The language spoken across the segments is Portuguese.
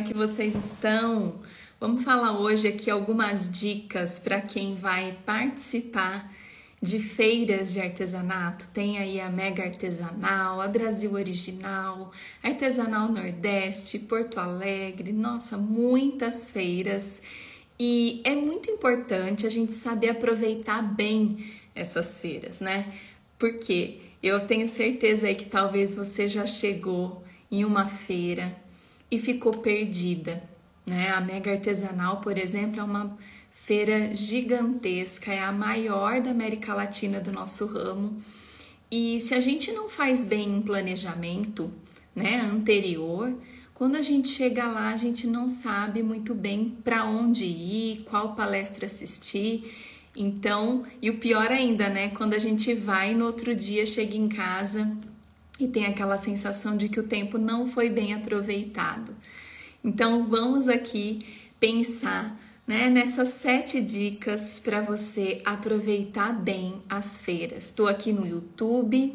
é que vocês estão? Vamos falar hoje aqui algumas dicas para quem vai participar de feiras de artesanato. Tem aí a Mega Artesanal, a Brasil Original, Artesanal Nordeste, Porto Alegre, nossa, muitas feiras. E é muito importante a gente saber aproveitar bem essas feiras, né? Porque eu tenho certeza aí que talvez você já chegou em uma feira e ficou perdida. Né? A Mega Artesanal, por exemplo, é uma feira gigantesca, é a maior da América Latina do nosso ramo. E se a gente não faz bem um planejamento né, anterior, quando a gente chega lá, a gente não sabe muito bem para onde ir, qual palestra assistir. Então, e o pior ainda, né? Quando a gente vai no outro dia, chega em casa e tem aquela sensação de que o tempo não foi bem aproveitado. Então vamos aqui pensar né, nessas sete dicas para você aproveitar bem as feiras. Estou aqui no YouTube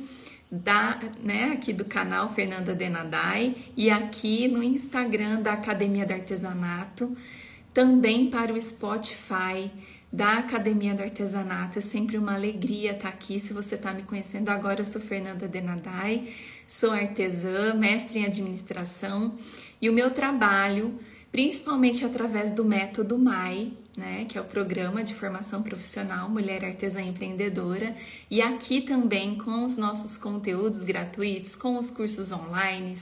da, né, aqui do canal Fernanda Denadai e aqui no Instagram da Academia do Artesanato, também para o Spotify da Academia do Artesanato. É sempre uma alegria estar aqui. Se você está me conhecendo agora, eu sou Fernanda Denadai, sou artesã, mestre em administração e o meu trabalho, principalmente através do método MAI, né, que é o programa de formação profissional Mulher Artesã Empreendedora, e aqui também com os nossos conteúdos gratuitos, com os cursos online,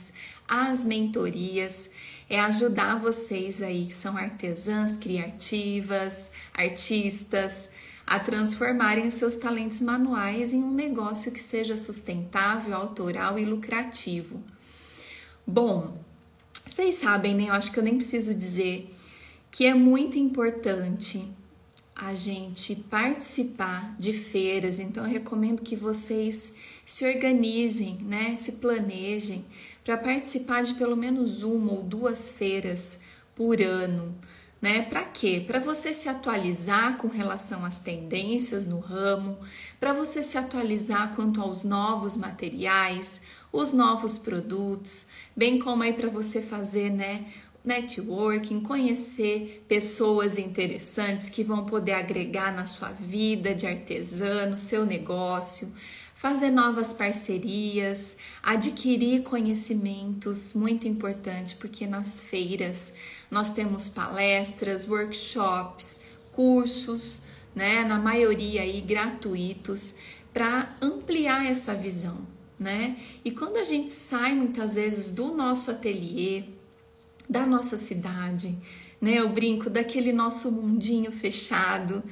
as mentorias é ajudar vocês aí que são artesãs, criativas, artistas, a transformarem os seus talentos manuais em um negócio que seja sustentável, autoral e lucrativo. Bom, vocês sabem, né? Eu acho que eu nem preciso dizer que é muito importante a gente participar de feiras, então eu recomendo que vocês se organizem, né? Se planejem para participar de pelo menos uma ou duas feiras por ano. Né? Para quê? Para você se atualizar com relação às tendências no ramo, para você se atualizar quanto aos novos materiais, os novos produtos, bem como aí para você fazer, né, networking, conhecer pessoas interessantes que vão poder agregar na sua vida de artesano, seu negócio, fazer novas parcerias, adquirir conhecimentos, muito importante, porque nas feiras nós temos palestras, workshops, cursos, né, na maioria aí gratuitos, para ampliar essa visão, né? E quando a gente sai muitas vezes do nosso ateliê, da nossa cidade, né? Eu brinco daquele nosso mundinho fechado,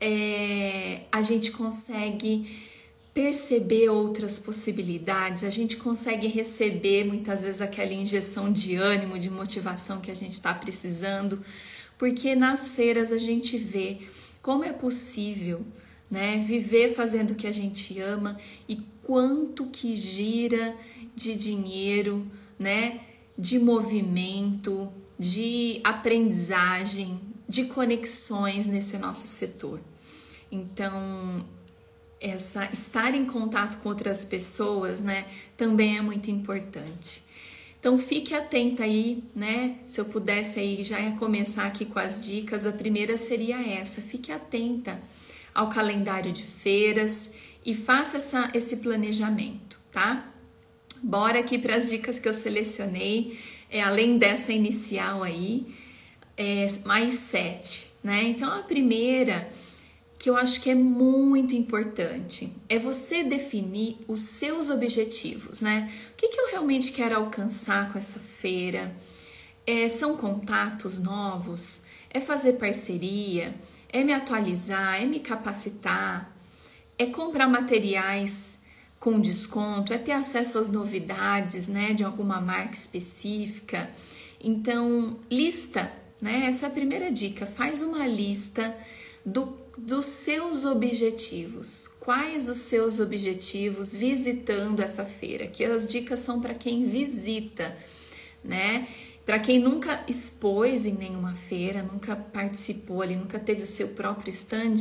é, a gente consegue perceber outras possibilidades, a gente consegue receber muitas vezes aquela injeção de ânimo, de motivação que a gente está precisando, porque nas feiras a gente vê como é possível né, viver fazendo o que a gente ama e quanto que gira de dinheiro, né, de movimento, de aprendizagem, de conexões nesse nosso setor. Então, essa estar em contato com outras pessoas, né, também é muito importante. Então fique atenta aí, né? Se eu pudesse aí já ia começar aqui com as dicas, a primeira seria essa: fique atenta ao calendário de feiras e faça essa, esse planejamento, tá? Bora aqui para as dicas que eu selecionei, é, além dessa inicial aí, é, mais sete, né? Então a primeira que eu acho que é muito importante é você definir os seus objetivos, né? O que, que eu realmente quero alcançar com essa feira? É, são contatos novos? É fazer parceria? É me atualizar? É me capacitar? É comprar materiais com desconto? É ter acesso às novidades, né? De alguma marca específica? Então, lista, né? Essa é a primeira dica. Faz uma lista do dos seus objetivos. Quais os seus objetivos visitando essa feira? Que as dicas são para quem visita, né? Para quem nunca expôs em nenhuma feira, nunca participou ali, nunca teve o seu próprio stand,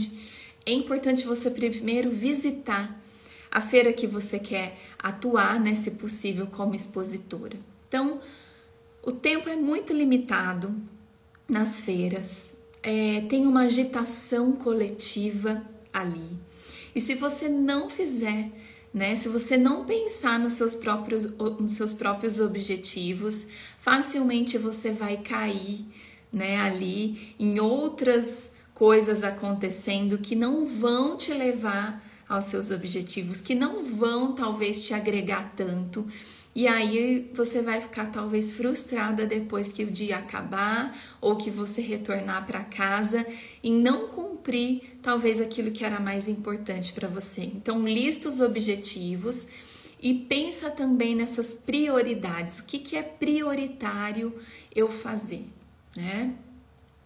é importante você primeiro visitar a feira que você quer atuar, né, se possível, como expositora. Então, O tempo é muito limitado nas feiras, é, tem uma agitação coletiva ali. E se você não fizer, né, se você não pensar nos seus próprios, nos seus próprios objetivos, facilmente você vai cair né, ali em outras coisas acontecendo que não vão te levar aos seus objetivos, que não vão talvez te agregar tanto. E aí você vai ficar talvez frustrada depois que o dia acabar ou que você retornar para casa e não cumprir talvez aquilo que era mais importante para você. Então lista os objetivos e pensa também nessas prioridades. O que, que é prioritário eu fazer, né?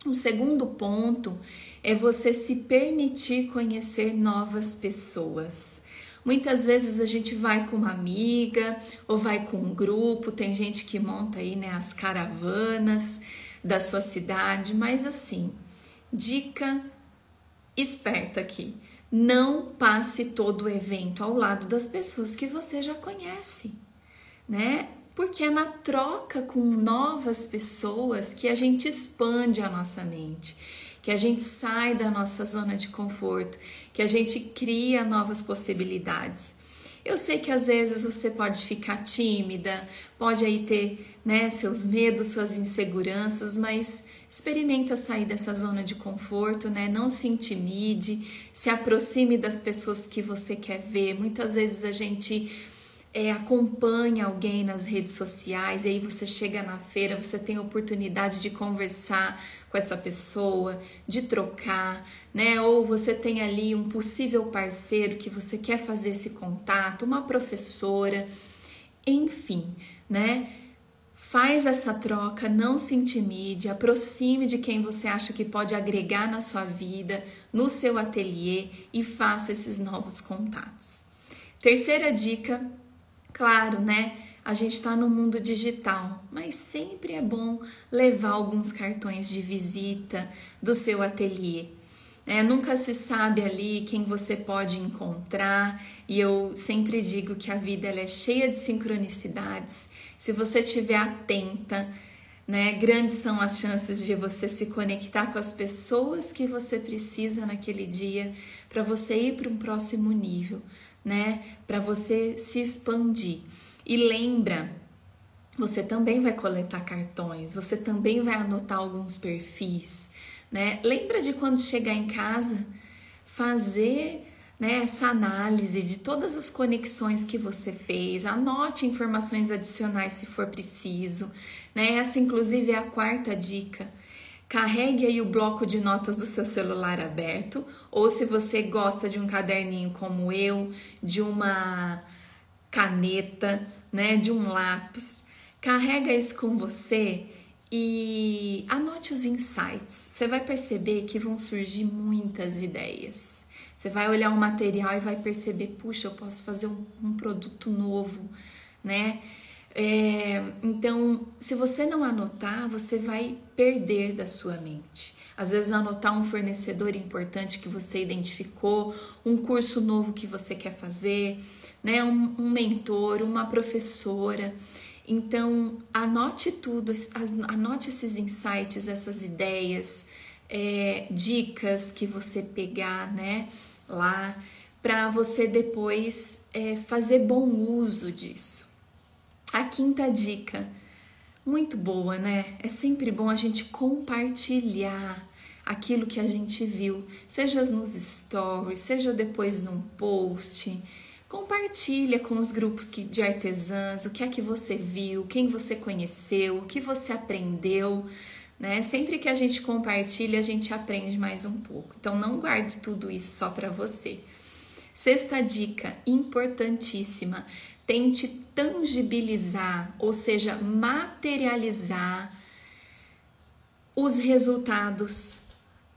O segundo ponto é você se permitir conhecer novas pessoas. Muitas vezes a gente vai com uma amiga ou vai com um grupo, tem gente que monta aí né, as caravanas da sua cidade, mas assim, dica esperta aqui. Não passe todo o evento ao lado das pessoas que você já conhece, né? Porque é na troca com novas pessoas que a gente expande a nossa mente, que a gente sai da nossa zona de conforto, que a gente cria novas possibilidades. Eu sei que às vezes você pode ficar tímida, pode aí ter né, seus medos, suas inseguranças, mas experimenta sair dessa zona de conforto, né? Não se intimide, se aproxime das pessoas que você quer ver. Muitas vezes a gente é, acompanha alguém nas redes sociais e aí você chega na feira, você tem oportunidade de conversar com essa pessoa, de trocar, né? Ou você tem ali um possível parceiro que você quer fazer esse contato, uma professora, enfim, né? Faz essa troca, não se intimide, aproxime de quem você acha que pode agregar na sua vida, no seu ateliê e faça esses novos contatos. Terceira dica Claro, né? A gente está no mundo digital, mas sempre é bom levar alguns cartões de visita do seu ateliê. É, nunca se sabe ali quem você pode encontrar, e eu sempre digo que a vida é cheia de sincronicidades. Se você estiver atenta, né, grandes são as chances de você se conectar com as pessoas que você precisa naquele dia para você ir para um próximo nível né? Para você se expandir. E lembra, você também vai coletar cartões, você também vai anotar alguns perfis, né? Lembra de quando chegar em casa, fazer né, essa análise de todas as conexões que você fez, anote informações adicionais se for preciso, né? Essa inclusive é a quarta dica. Carregue aí o bloco de notas do seu celular aberto, ou se você gosta de um caderninho como eu, de uma caneta, né, de um lápis, carrega isso com você e anote os insights. Você vai perceber que vão surgir muitas ideias. Você vai olhar um material e vai perceber, puxa, eu posso fazer um, um produto novo, né? É, então, se você não anotar, você vai perder da sua mente. Às vezes, anotar um fornecedor importante que você identificou, um curso novo que você quer fazer, né? um, um mentor, uma professora. Então, anote tudo, anote esses insights, essas ideias, é, dicas que você pegar, né, lá, para você depois é, fazer bom uso disso. A quinta dica, muito boa, né? É sempre bom a gente compartilhar aquilo que a gente viu, seja nos stories, seja depois num post. Compartilha com os grupos de artesãs o que é que você viu, quem você conheceu, o que você aprendeu, né? Sempre que a gente compartilha, a gente aprende mais um pouco. Então não guarde tudo isso só para você. Sexta dica, importantíssima: tente tangibilizar, ou seja, materializar os resultados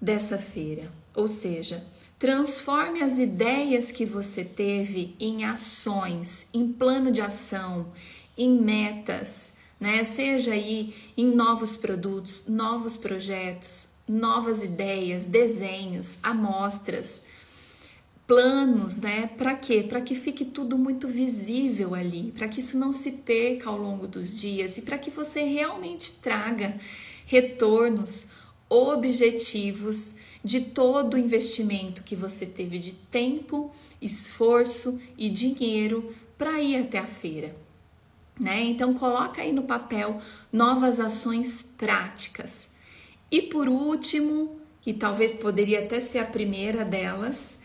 dessa feira. Ou seja, transforme as ideias que você teve em ações, em plano de ação, em metas, né? Seja aí em novos produtos, novos projetos, novas ideias, desenhos, amostras planos, né? Para quê? Para que fique tudo muito visível ali, para que isso não se perca ao longo dos dias e para que você realmente traga retornos objetivos de todo o investimento que você teve de tempo, esforço e dinheiro para ir até a feira. Né? Então coloca aí no papel novas ações práticas. E por último, e talvez poderia até ser a primeira delas,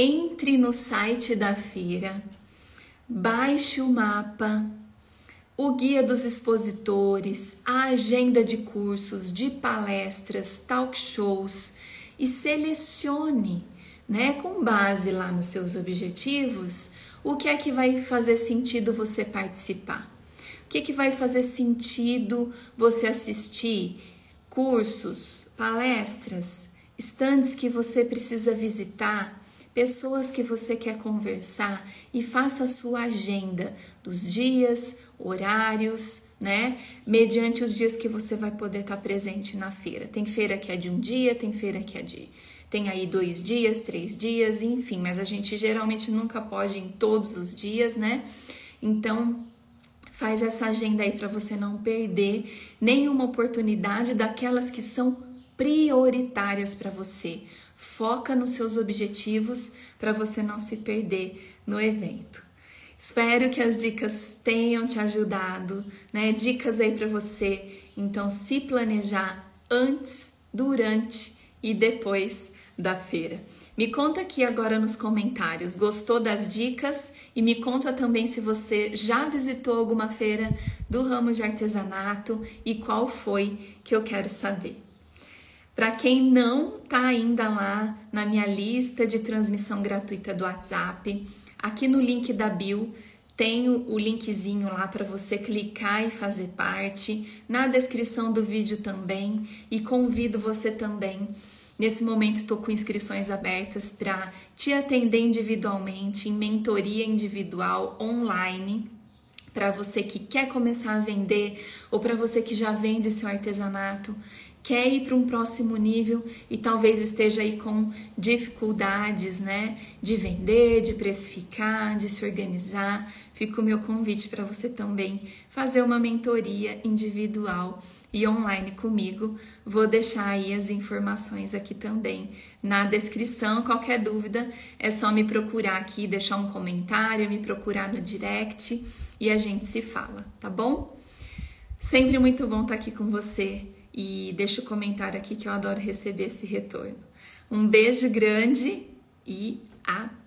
entre no site da feira, baixe o mapa, o guia dos expositores, a agenda de cursos, de palestras, talk shows e selecione, né, com base lá nos seus objetivos, o que é que vai fazer sentido você participar. O que, é que vai fazer sentido você assistir? Cursos, palestras, estandes que você precisa visitar, pessoas que você quer conversar e faça a sua agenda dos dias, horários, né? Mediante os dias que você vai poder estar presente na feira. Tem feira que é de um dia, tem feira que é de. Tem aí dois dias, três dias, enfim, mas a gente geralmente nunca pode em todos os dias, né? Então, faz essa agenda aí para você não perder nenhuma oportunidade daquelas que são prioritárias para você. Foca nos seus objetivos para você não se perder no evento. Espero que as dicas tenham te ajudado, né? Dicas aí para você, então se planejar antes, durante e depois da feira. Me conta aqui agora nos comentários, gostou das dicas? E me conta também se você já visitou alguma feira do ramo de artesanato e qual foi que eu quero saber. Para quem não está ainda lá na minha lista de transmissão gratuita do WhatsApp, aqui no link da bio tem o linkzinho lá para você clicar e fazer parte, na descrição do vídeo também, e convido você também. Nesse momento estou com inscrições abertas para te atender individualmente em mentoria individual online para você que quer começar a vender ou para você que já vende seu artesanato quer ir para um próximo nível e talvez esteja aí com dificuldades, né, de vender, de precificar, de se organizar, fica o meu convite para você também fazer uma mentoria individual e online comigo. Vou deixar aí as informações aqui também na descrição. Qualquer dúvida é só me procurar aqui, deixar um comentário, me procurar no direct e a gente se fala, tá bom? Sempre muito bom estar aqui com você e deixa o comentário aqui que eu adoro receber esse retorno. Um beijo grande e até!